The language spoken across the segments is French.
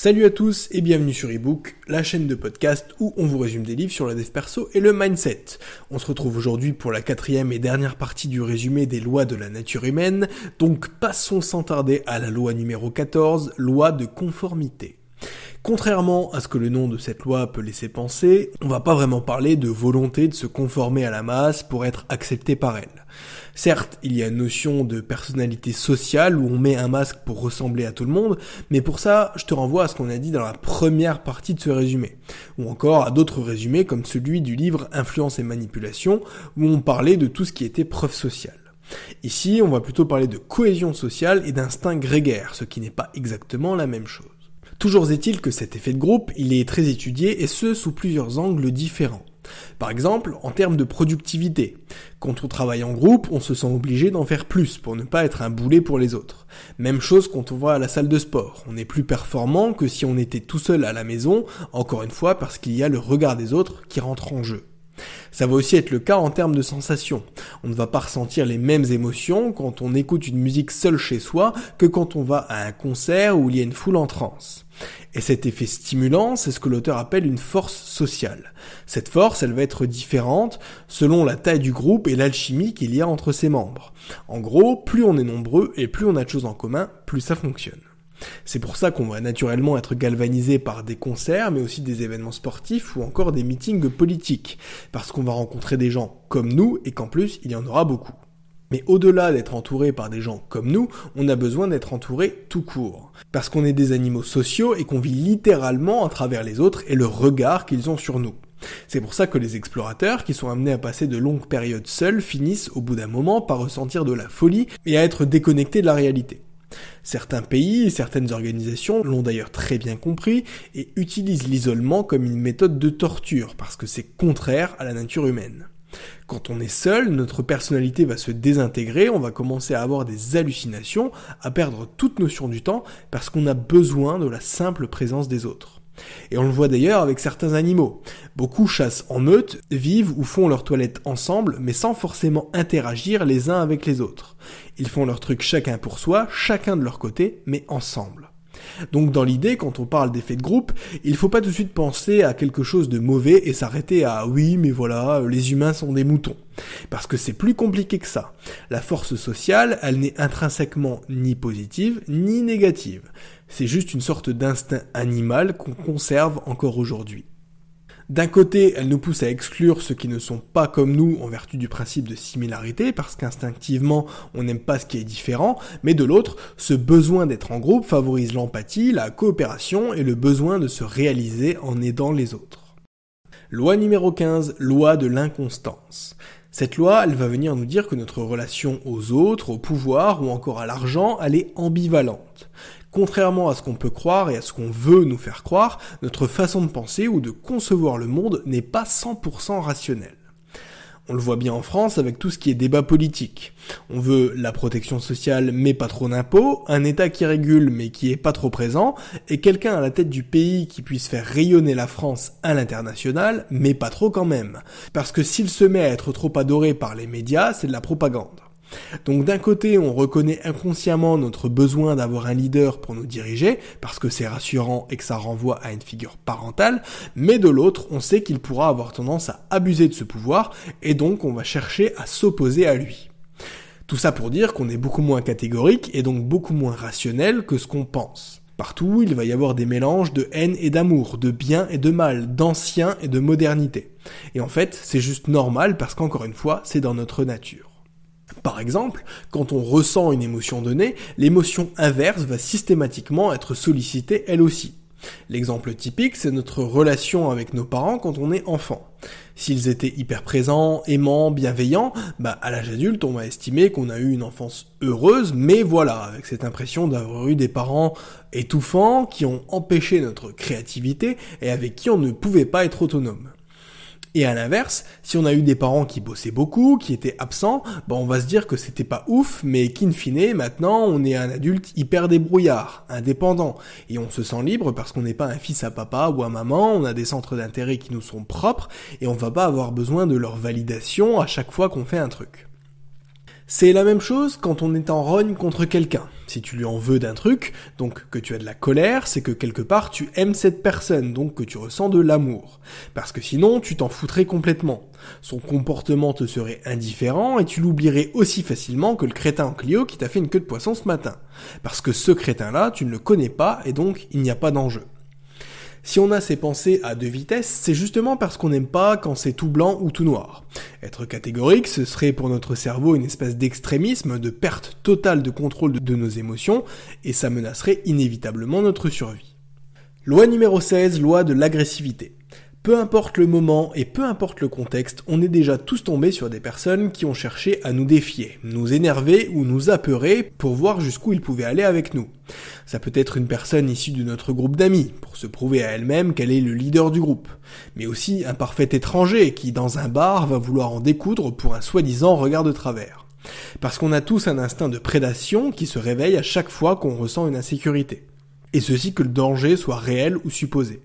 Salut à tous et bienvenue sur eBook, la chaîne de podcast où on vous résume des livres sur la dev perso et le mindset. On se retrouve aujourd'hui pour la quatrième et dernière partie du résumé des lois de la nature humaine, donc passons sans tarder à la loi numéro 14, loi de conformité. Contrairement à ce que le nom de cette loi peut laisser penser, on va pas vraiment parler de volonté de se conformer à la masse pour être accepté par elle. Certes, il y a une notion de personnalité sociale où on met un masque pour ressembler à tout le monde, mais pour ça, je te renvoie à ce qu'on a dit dans la première partie de ce résumé, ou encore à d'autres résumés comme celui du livre Influence et manipulation, où on parlait de tout ce qui était preuve sociale. Ici, on va plutôt parler de cohésion sociale et d'instinct grégaire, ce qui n'est pas exactement la même chose. Toujours est-il que cet effet de groupe, il est très étudié et ce sous plusieurs angles différents. Par exemple, en termes de productivité. Quand on travaille en groupe, on se sent obligé d'en faire plus pour ne pas être un boulet pour les autres. Même chose quand on va à la salle de sport. On est plus performant que si on était tout seul à la maison, encore une fois parce qu'il y a le regard des autres qui rentre en jeu. Ça va aussi être le cas en termes de sensations. On ne va pas ressentir les mêmes émotions quand on écoute une musique seule chez soi que quand on va à un concert où il y a une foule en transe. Et cet effet stimulant, c'est ce que l'auteur appelle une force sociale. Cette force, elle va être différente selon la taille du groupe et l'alchimie qu'il y a entre ses membres. En gros, plus on est nombreux et plus on a de choses en commun, plus ça fonctionne. C'est pour ça qu'on va naturellement être galvanisé par des concerts, mais aussi des événements sportifs ou encore des meetings politiques, parce qu'on va rencontrer des gens comme nous et qu'en plus il y en aura beaucoup. Mais au-delà d'être entouré par des gens comme nous, on a besoin d'être entouré tout court. Parce qu'on est des animaux sociaux et qu'on vit littéralement à travers les autres et le regard qu'ils ont sur nous. C'est pour ça que les explorateurs, qui sont amenés à passer de longues périodes seuls, finissent au bout d'un moment par ressentir de la folie et à être déconnectés de la réalité. Certains pays et certaines organisations l'ont d'ailleurs très bien compris et utilisent l'isolement comme une méthode de torture parce que c'est contraire à la nature humaine. Quand on est seul, notre personnalité va se désintégrer, on va commencer à avoir des hallucinations, à perdre toute notion du temps, parce qu'on a besoin de la simple présence des autres. Et on le voit d'ailleurs avec certains animaux. Beaucoup chassent en meute, vivent ou font leur toilette ensemble, mais sans forcément interagir les uns avec les autres. Ils font leur truc chacun pour soi, chacun de leur côté, mais ensemble. Donc dans l'idée, quand on parle d'effet de groupe, il faut pas tout de suite penser à quelque chose de mauvais et s'arrêter à oui mais voilà, les humains sont des moutons. Parce que c'est plus compliqué que ça. La force sociale, elle n'est intrinsèquement ni positive ni négative. C'est juste une sorte d'instinct animal qu'on conserve encore aujourd'hui. D'un côté, elle nous pousse à exclure ceux qui ne sont pas comme nous en vertu du principe de similarité, parce qu'instinctivement, on n'aime pas ce qui est différent, mais de l'autre, ce besoin d'être en groupe favorise l'empathie, la coopération et le besoin de se réaliser en aidant les autres. Loi numéro 15, loi de l'inconstance. Cette loi, elle va venir nous dire que notre relation aux autres, au pouvoir ou encore à l'argent, elle est ambivalente. Contrairement à ce qu'on peut croire et à ce qu'on veut nous faire croire, notre façon de penser ou de concevoir le monde n'est pas 100% rationnelle. On le voit bien en France avec tout ce qui est débat politique. On veut la protection sociale mais pas trop d'impôts, un État qui régule mais qui est pas trop présent, et quelqu'un à la tête du pays qui puisse faire rayonner la France à l'international, mais pas trop quand même. Parce que s'il se met à être trop adoré par les médias, c'est de la propagande. Donc d'un côté, on reconnaît inconsciemment notre besoin d'avoir un leader pour nous diriger, parce que c'est rassurant et que ça renvoie à une figure parentale, mais de l'autre, on sait qu'il pourra avoir tendance à abuser de ce pouvoir, et donc on va chercher à s'opposer à lui. Tout ça pour dire qu'on est beaucoup moins catégorique et donc beaucoup moins rationnel que ce qu'on pense. Partout, il va y avoir des mélanges de haine et d'amour, de bien et de mal, d'ancien et de modernité. Et en fait, c'est juste normal parce qu'encore une fois, c'est dans notre nature. Par exemple, quand on ressent une émotion donnée, l'émotion inverse va systématiquement être sollicitée elle aussi. L'exemple typique, c'est notre relation avec nos parents quand on est enfant. S'ils étaient hyper présents, aimants, bienveillants, bah à l'âge adulte, on va estimer qu'on a eu une enfance heureuse, mais voilà, avec cette impression d'avoir eu des parents étouffants qui ont empêché notre créativité et avec qui on ne pouvait pas être autonome. Et à l'inverse, si on a eu des parents qui bossaient beaucoup, qui étaient absents, ben on va se dire que c'était pas ouf, mais qu'in fine, maintenant, on est un adulte hyper débrouillard, indépendant, et on se sent libre parce qu'on n'est pas un fils à papa ou à maman, on a des centres d'intérêt qui nous sont propres, et on va pas avoir besoin de leur validation à chaque fois qu'on fait un truc. C'est la même chose quand on est en rogne contre quelqu'un. Si tu lui en veux d'un truc, donc que tu as de la colère, c'est que quelque part tu aimes cette personne, donc que tu ressens de l'amour. Parce que sinon, tu t'en foutrais complètement. Son comportement te serait indifférent et tu l'oublierais aussi facilement que le crétin en Clio qui t'a fait une queue de poisson ce matin. Parce que ce crétin-là, tu ne le connais pas et donc il n'y a pas d'enjeu. Si on a ces pensées à deux vitesses, c'est justement parce qu'on n'aime pas quand c'est tout blanc ou tout noir. Être catégorique, ce serait pour notre cerveau une espèce d'extrémisme, de perte totale de contrôle de nos émotions, et ça menacerait inévitablement notre survie. Loi numéro 16, loi de l'agressivité. Peu importe le moment et peu importe le contexte, on est déjà tous tombés sur des personnes qui ont cherché à nous défier, nous énerver ou nous apeurer pour voir jusqu'où ils pouvaient aller avec nous. Ça peut être une personne issue de notre groupe d'amis, pour se prouver à elle-même qu'elle est le leader du groupe, mais aussi un parfait étranger qui, dans un bar, va vouloir en découdre pour un soi-disant regard de travers. Parce qu'on a tous un instinct de prédation qui se réveille à chaque fois qu'on ressent une insécurité. Et ceci que le danger soit réel ou supposé.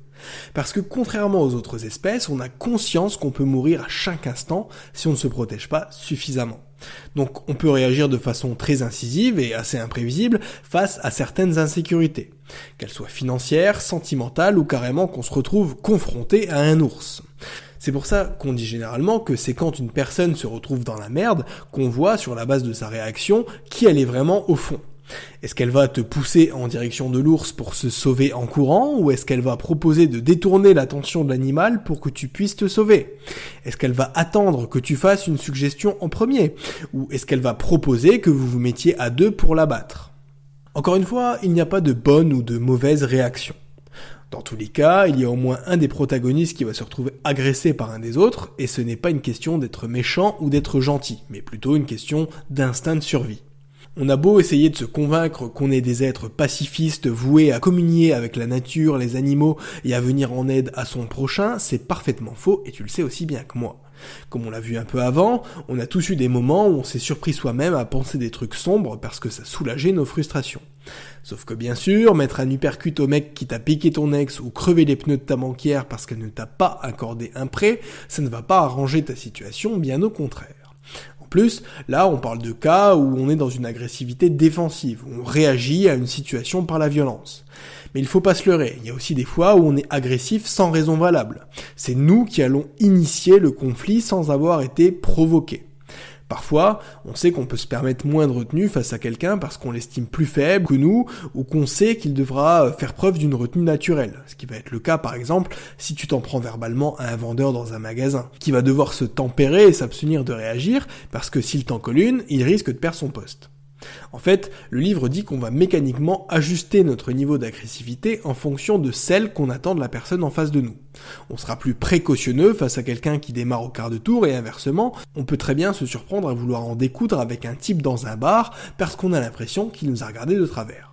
Parce que contrairement aux autres espèces, on a conscience qu'on peut mourir à chaque instant si on ne se protège pas suffisamment. Donc on peut réagir de façon très incisive et assez imprévisible face à certaines insécurités, qu'elles soient financières, sentimentales ou carrément qu'on se retrouve confronté à un ours. C'est pour ça qu'on dit généralement que c'est quand une personne se retrouve dans la merde qu'on voit sur la base de sa réaction qui elle est vraiment au fond. Est-ce qu'elle va te pousser en direction de l'ours pour se sauver en courant ou est-ce qu'elle va proposer de détourner l'attention de l'animal pour que tu puisses te sauver? Est-ce qu'elle va attendre que tu fasses une suggestion en premier? Ou est-ce qu'elle va proposer que vous vous mettiez à deux pour l'abattre Encore une fois, il n'y a pas de bonne ou de mauvaise réaction. Dans tous les cas, il y a au moins un des protagonistes qui va se retrouver agressé par un des autres, et ce n'est pas une question d'être méchant ou d'être gentil, mais plutôt une question d'instinct de survie. On a beau essayer de se convaincre qu'on est des êtres pacifistes voués à communier avec la nature, les animaux et à venir en aide à son prochain, c'est parfaitement faux et tu le sais aussi bien que moi. Comme on l'a vu un peu avant, on a tous eu des moments où on s'est surpris soi-même à penser des trucs sombres parce que ça soulageait nos frustrations. Sauf que bien sûr, mettre un uppercut au mec qui t'a piqué ton ex ou crever les pneus de ta banquière parce qu'elle ne t'a pas accordé un prêt, ça ne va pas arranger ta situation, bien au contraire plus, là, on parle de cas où on est dans une agressivité défensive, où on réagit à une situation par la violence. Mais il faut pas se leurrer, il y a aussi des fois où on est agressif sans raison valable. C'est nous qui allons initier le conflit sans avoir été provoqués. Parfois, on sait qu'on peut se permettre moins de retenue face à quelqu'un parce qu'on l'estime plus faible que nous ou qu'on sait qu'il devra faire preuve d'une retenue naturelle. Ce qui va être le cas par exemple si tu t'en prends verbalement à un vendeur dans un magasin, qui va devoir se tempérer et s'abstenir de réagir parce que s'il t'en colle une, il risque de perdre son poste. En fait, le livre dit qu'on va mécaniquement ajuster notre niveau d'agressivité en fonction de celle qu'on attend de la personne en face de nous. On sera plus précautionneux face à quelqu'un qui démarre au quart de tour et inversement, on peut très bien se surprendre à vouloir en découdre avec un type dans un bar parce qu'on a l'impression qu'il nous a regardé de travers.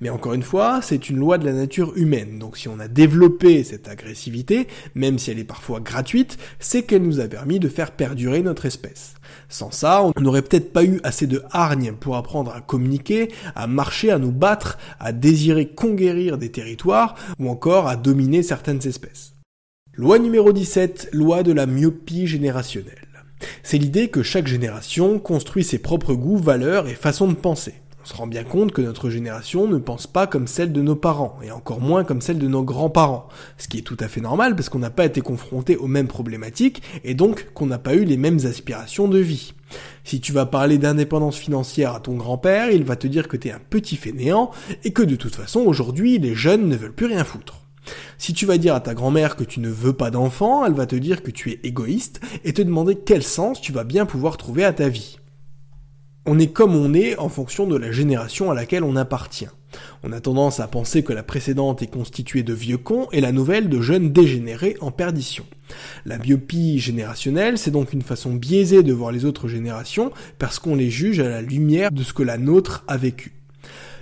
Mais encore une fois, c'est une loi de la nature humaine. Donc si on a développé cette agressivité, même si elle est parfois gratuite, c'est qu'elle nous a permis de faire perdurer notre espèce. Sans ça, on n'aurait peut-être pas eu assez de hargne pour apprendre à communiquer, à marcher, à nous battre, à désirer conquérir des territoires, ou encore à dominer certaines espèces. Loi numéro 17, loi de la myopie générationnelle. C'est l'idée que chaque génération construit ses propres goûts, valeurs et façons de penser. On se rend bien compte que notre génération ne pense pas comme celle de nos parents, et encore moins comme celle de nos grands-parents, ce qui est tout à fait normal parce qu'on n'a pas été confronté aux mêmes problématiques, et donc qu'on n'a pas eu les mêmes aspirations de vie. Si tu vas parler d'indépendance financière à ton grand-père, il va te dire que t'es un petit fainéant, et que de toute façon aujourd'hui les jeunes ne veulent plus rien foutre. Si tu vas dire à ta grand-mère que tu ne veux pas d'enfant, elle va te dire que tu es égoïste et te demander quel sens tu vas bien pouvoir trouver à ta vie. On est comme on est en fonction de la génération à laquelle on appartient. On a tendance à penser que la précédente est constituée de vieux cons et la nouvelle de jeunes dégénérés en perdition. La biopie générationnelle, c'est donc une façon biaisée de voir les autres générations parce qu'on les juge à la lumière de ce que la nôtre a vécu.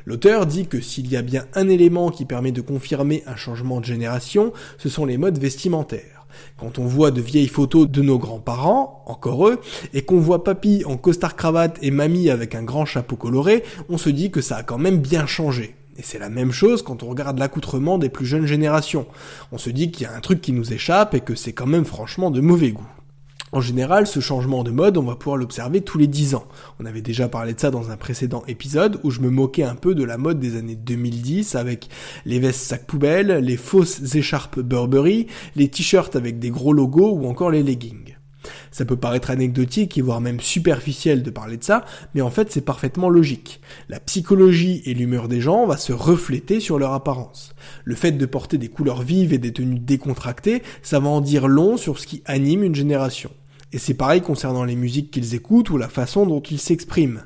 L'auteur dit que s'il y a bien un élément qui permet de confirmer un changement de génération, ce sont les modes vestimentaires. Quand on voit de vieilles photos de nos grands-parents, encore eux, et qu'on voit papy en costard cravate et mamie avec un grand chapeau coloré, on se dit que ça a quand même bien changé. Et c'est la même chose quand on regarde l'accoutrement des plus jeunes générations. On se dit qu'il y a un truc qui nous échappe et que c'est quand même franchement de mauvais goût. En général, ce changement de mode, on va pouvoir l'observer tous les 10 ans. On avait déjà parlé de ça dans un précédent épisode où je me moquais un peu de la mode des années 2010 avec les vestes sac poubelle, les fausses écharpes Burberry, les t-shirts avec des gros logos ou encore les leggings. Ça peut paraître anecdotique et voire même superficiel de parler de ça, mais en fait c'est parfaitement logique. La psychologie et l'humeur des gens va se refléter sur leur apparence. Le fait de porter des couleurs vives et des tenues décontractées, ça va en dire long sur ce qui anime une génération. Et c'est pareil concernant les musiques qu'ils écoutent ou la façon dont ils s'expriment.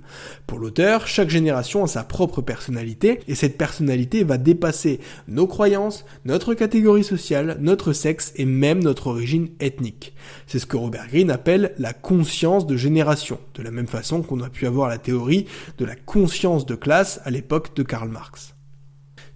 Pour l'auteur, chaque génération a sa propre personnalité et cette personnalité va dépasser nos croyances, notre catégorie sociale, notre sexe et même notre origine ethnique. C'est ce que Robert Greene appelle la conscience de génération, de la même façon qu'on a pu avoir la théorie de la conscience de classe à l'époque de Karl Marx.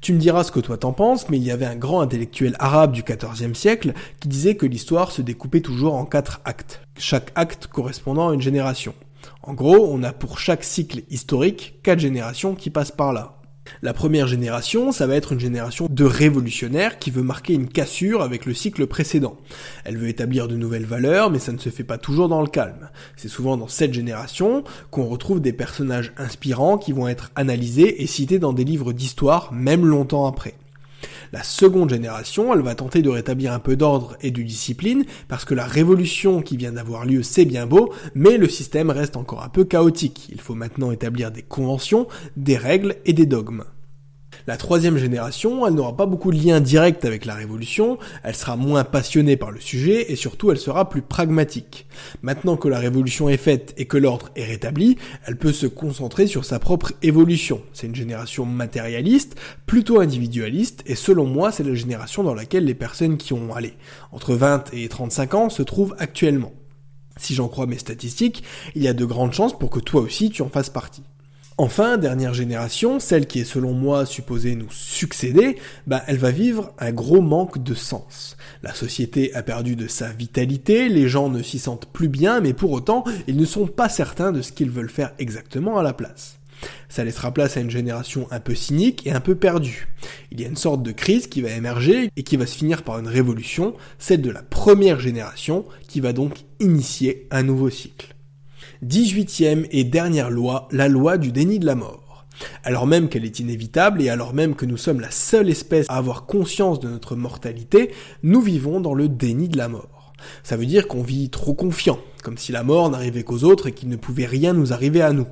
Tu me diras ce que toi t'en penses, mais il y avait un grand intellectuel arabe du XIVe siècle qui disait que l'histoire se découpait toujours en quatre actes, chaque acte correspondant à une génération. En gros, on a pour chaque cycle historique quatre générations qui passent par là. La première génération, ça va être une génération de révolutionnaires qui veut marquer une cassure avec le cycle précédent. Elle veut établir de nouvelles valeurs, mais ça ne se fait pas toujours dans le calme. C'est souvent dans cette génération qu'on retrouve des personnages inspirants qui vont être analysés et cités dans des livres d'histoire, même longtemps après. La seconde génération, elle va tenter de rétablir un peu d'ordre et de discipline, parce que la révolution qui vient d'avoir lieu, c'est bien beau, mais le système reste encore un peu chaotique. Il faut maintenant établir des conventions, des règles et des dogmes. La troisième génération, elle n'aura pas beaucoup de lien direct avec la révolution, elle sera moins passionnée par le sujet et surtout elle sera plus pragmatique. Maintenant que la révolution est faite et que l'ordre est rétabli, elle peut se concentrer sur sa propre évolution. C'est une génération matérialiste, plutôt individualiste et selon moi c'est la génération dans laquelle les personnes qui ont, allé entre 20 et 35 ans se trouvent actuellement. Si j'en crois mes statistiques, il y a de grandes chances pour que toi aussi tu en fasses partie. Enfin, dernière génération, celle qui est selon moi supposée nous succéder, bah, elle va vivre un gros manque de sens. La société a perdu de sa vitalité, les gens ne s'y sentent plus bien, mais pour autant, ils ne sont pas certains de ce qu'ils veulent faire exactement à la place. Ça laissera place à une génération un peu cynique et un peu perdue. Il y a une sorte de crise qui va émerger et qui va se finir par une révolution, celle de la première génération, qui va donc initier un nouveau cycle. 18e et dernière loi, la loi du déni de la mort. Alors même qu'elle est inévitable et alors même que nous sommes la seule espèce à avoir conscience de notre mortalité, nous vivons dans le déni de la mort. Ça veut dire qu'on vit trop confiant, comme si la mort n'arrivait qu'aux autres et qu'il ne pouvait rien nous arriver à nous.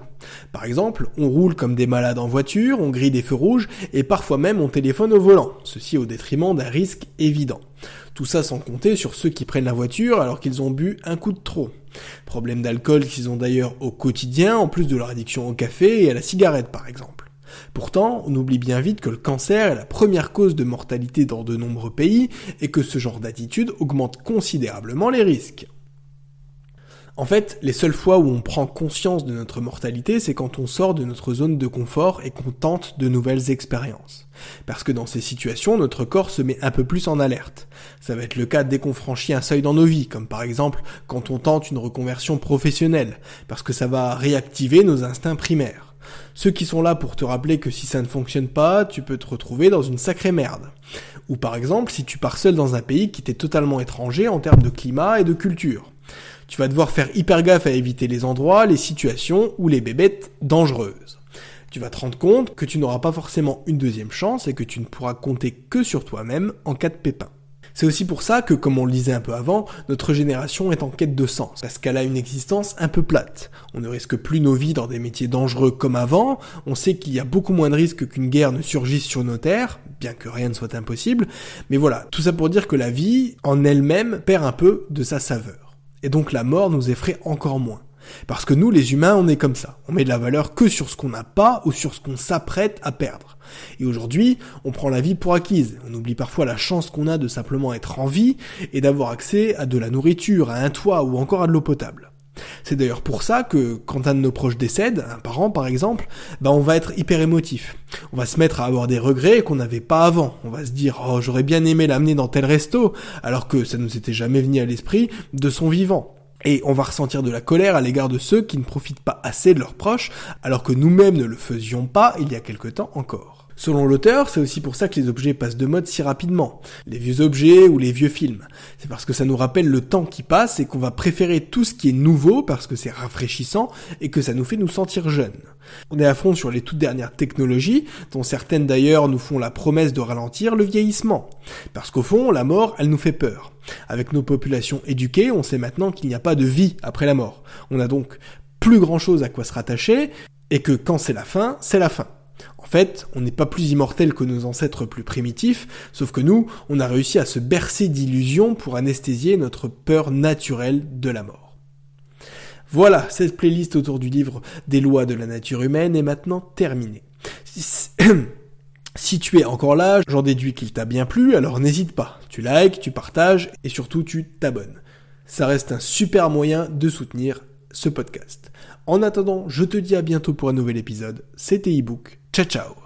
Par exemple, on roule comme des malades en voiture, on grille des feux rouges et parfois même on téléphone au volant, ceci au détriment d'un risque évident. Tout ça sans compter sur ceux qui prennent la voiture alors qu'ils ont bu un coup de trop. Problème d'alcool qu'ils ont d'ailleurs au quotidien, en plus de leur addiction au café et à la cigarette par exemple. Pourtant, on oublie bien vite que le cancer est la première cause de mortalité dans de nombreux pays et que ce genre d'attitude augmente considérablement les risques. En fait, les seules fois où on prend conscience de notre mortalité, c'est quand on sort de notre zone de confort et qu'on tente de nouvelles expériences. Parce que dans ces situations, notre corps se met un peu plus en alerte. Ça va être le cas dès qu'on franchit un seuil dans nos vies, comme par exemple quand on tente une reconversion professionnelle, parce que ça va réactiver nos instincts primaires. Ceux qui sont là pour te rappeler que si ça ne fonctionne pas, tu peux te retrouver dans une sacrée merde. Ou par exemple, si tu pars seul dans un pays qui t'est totalement étranger en termes de climat et de culture. Tu vas devoir faire hyper gaffe à éviter les endroits, les situations ou les bébêtes dangereuses. Tu vas te rendre compte que tu n'auras pas forcément une deuxième chance et que tu ne pourras compter que sur toi-même en cas de pépin. C'est aussi pour ça que, comme on le disait un peu avant, notre génération est en quête de sens, parce qu'elle a une existence un peu plate. On ne risque plus nos vies dans des métiers dangereux comme avant, on sait qu'il y a beaucoup moins de risques qu'une guerre ne surgisse sur nos terres, bien que rien ne soit impossible, mais voilà, tout ça pour dire que la vie, en elle-même, perd un peu de sa saveur. Et donc la mort nous effraie encore moins. Parce que nous, les humains, on est comme ça. On met de la valeur que sur ce qu'on n'a pas ou sur ce qu'on s'apprête à perdre. Et aujourd'hui, on prend la vie pour acquise. On oublie parfois la chance qu'on a de simplement être en vie et d'avoir accès à de la nourriture, à un toit ou encore à de l'eau potable. C'est d'ailleurs pour ça que quand un de nos proches décède, un parent par exemple, bah on va être hyper émotif. On va se mettre à avoir des regrets qu'on n'avait pas avant. On va se dire oh j'aurais bien aimé l'amener dans tel resto, alors que ça nous était jamais venu à l'esprit de son vivant. Et on va ressentir de la colère à l'égard de ceux qui ne profitent pas assez de leurs proches, alors que nous-mêmes ne le faisions pas il y a quelque temps encore. Selon l'auteur, c'est aussi pour ça que les objets passent de mode si rapidement. Les vieux objets ou les vieux films. C'est parce que ça nous rappelle le temps qui passe et qu'on va préférer tout ce qui est nouveau parce que c'est rafraîchissant et que ça nous fait nous sentir jeunes. On est à fond sur les toutes dernières technologies, dont certaines d'ailleurs nous font la promesse de ralentir le vieillissement. Parce qu'au fond, la mort, elle nous fait peur. Avec nos populations éduquées, on sait maintenant qu'il n'y a pas de vie après la mort. On a donc plus grand chose à quoi se rattacher, et que quand c'est la fin, c'est la fin. En fait, on n'est pas plus immortel que nos ancêtres plus primitifs, sauf que nous, on a réussi à se bercer d'illusions pour anesthésier notre peur naturelle de la mort. Voilà, cette playlist autour du livre des lois de la nature humaine est maintenant terminée. Si tu es encore là, j'en déduis qu'il t'a bien plu, alors n'hésite pas. Tu likes, tu partages et surtout tu t'abonnes. Ça reste un super moyen de soutenir ce podcast. En attendant, je te dis à bientôt pour un nouvel épisode. C'était ebook. Ciao ciao